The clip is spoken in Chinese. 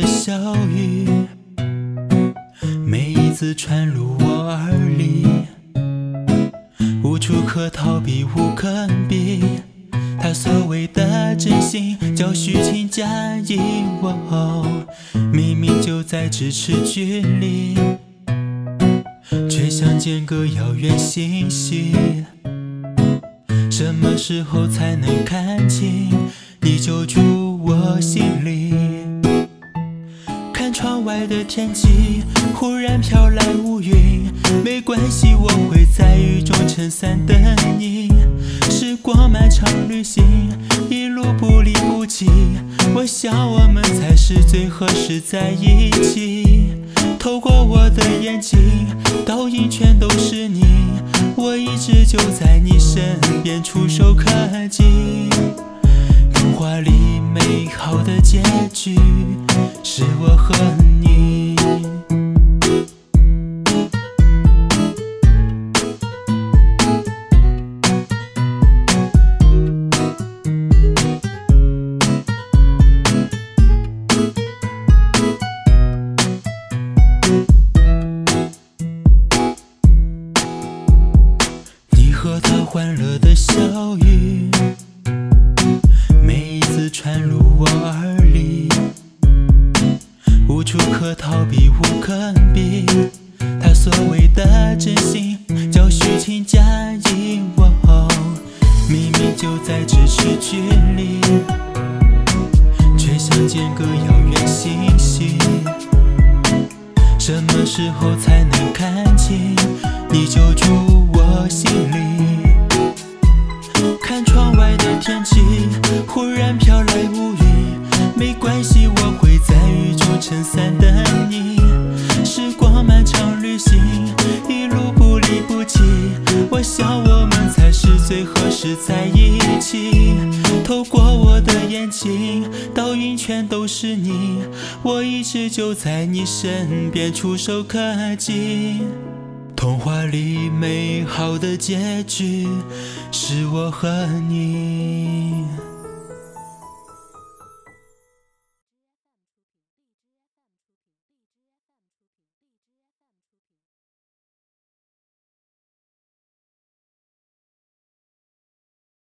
的笑语，每一次传入我耳里，无处可逃避，无可避。他所谓的真心，叫虚情假意。哦，明明就在咫尺距离，却像间隔遥远星系。什么时候才能看清？你就住我心里。窗外的天气，忽然飘来乌云。没关系，我会在雨中撑伞等你。时光漫长旅行，一路不离不弃。我想我们才是最合适在一起。透过我的眼睛，倒影全都是你。我一直就在你身边，触手可及。童话里美好的结局。是我和你。你和他欢乐的笑语，可逃避，无可避。他所谓的真心，叫虚情假意。哦，明明就在咫尺距离，却像间隔遥远星系。什么时候才能看清？你就住我心里。看窗外的天气，忽然飘来乌云。没关系，我会我的眼睛，倒影全都是你。我一直就在你身边，触手可及。童话里美好的结局，是我和你。